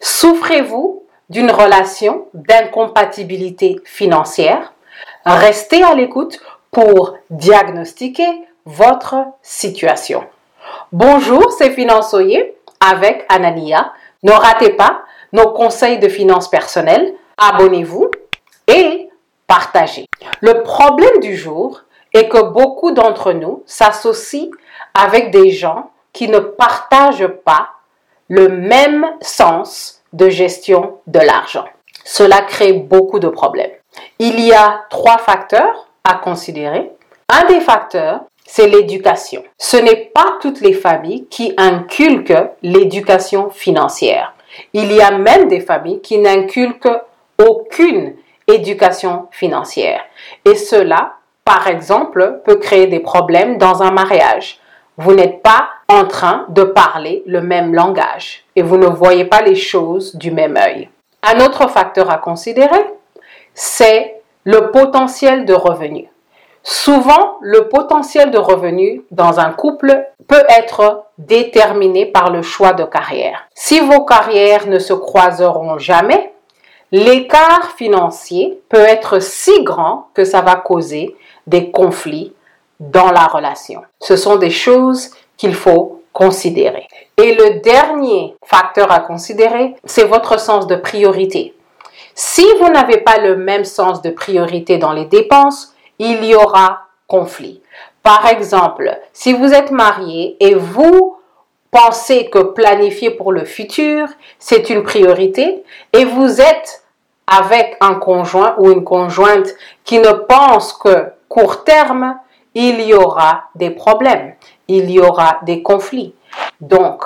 Souffrez-vous d'une relation d'incompatibilité financière? Restez à l'écoute pour diagnostiquer votre situation. Bonjour, c'est Finançoyer avec Anania. Ne ratez pas nos conseils de finances personnelles. Abonnez-vous et partagez. Le problème du jour est que beaucoup d'entre nous s'associent avec des gens qui ne partagent pas le même sens de gestion de l'argent. Cela crée beaucoup de problèmes. Il y a trois facteurs à considérer. Un des facteurs, c'est l'éducation. Ce n'est pas toutes les familles qui inculquent l'éducation financière. Il y a même des familles qui n'inculquent aucune éducation financière. Et cela, par exemple, peut créer des problèmes dans un mariage. Vous n'êtes pas en train de parler le même langage et vous ne voyez pas les choses du même œil. Un autre facteur à considérer, c'est le potentiel de revenu. Souvent, le potentiel de revenu dans un couple peut être déterminé par le choix de carrière. Si vos carrières ne se croiseront jamais, l'écart financier peut être si grand que ça va causer des conflits dans la relation. Ce sont des choses qu'il faut considérer. Et le dernier facteur à considérer, c'est votre sens de priorité. Si vous n'avez pas le même sens de priorité dans les dépenses, il y aura conflit. Par exemple, si vous êtes marié et vous pensez que planifier pour le futur, c'est une priorité, et vous êtes avec un conjoint ou une conjointe qui ne pense que court terme, il y aura des problèmes, il y aura des conflits. Donc,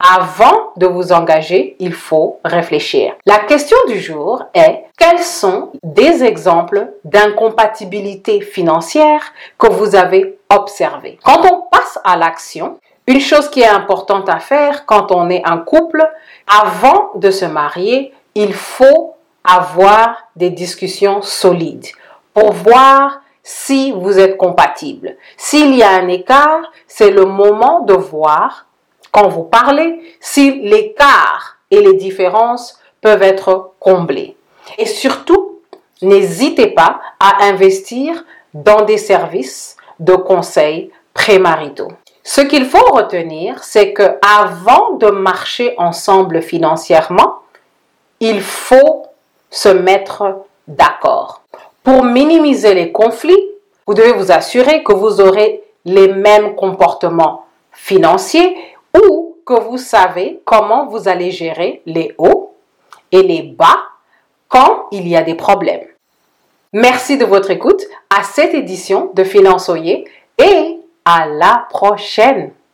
avant de vous engager, il faut réfléchir. La question du jour est quels sont des exemples d'incompatibilité financière que vous avez observés Quand on passe à l'action, une chose qui est importante à faire quand on est un couple, avant de se marier, il faut avoir des discussions solides pour voir si vous êtes compatible. S'il y a un écart, c'est le moment de voir, quand vous parlez, si l'écart et les différences peuvent être comblés. Et surtout, n'hésitez pas à investir dans des services de conseil prémaritaux. Ce qu'il faut retenir, c'est que avant de marcher ensemble financièrement, il faut se mettre d'accord. Pour minimiser les conflits, vous devez vous assurer que vous aurez les mêmes comportements financiers ou que vous savez comment vous allez gérer les hauts et les bas quand il y a des problèmes. Merci de votre écoute à cette édition de Finançoyer et à la prochaine.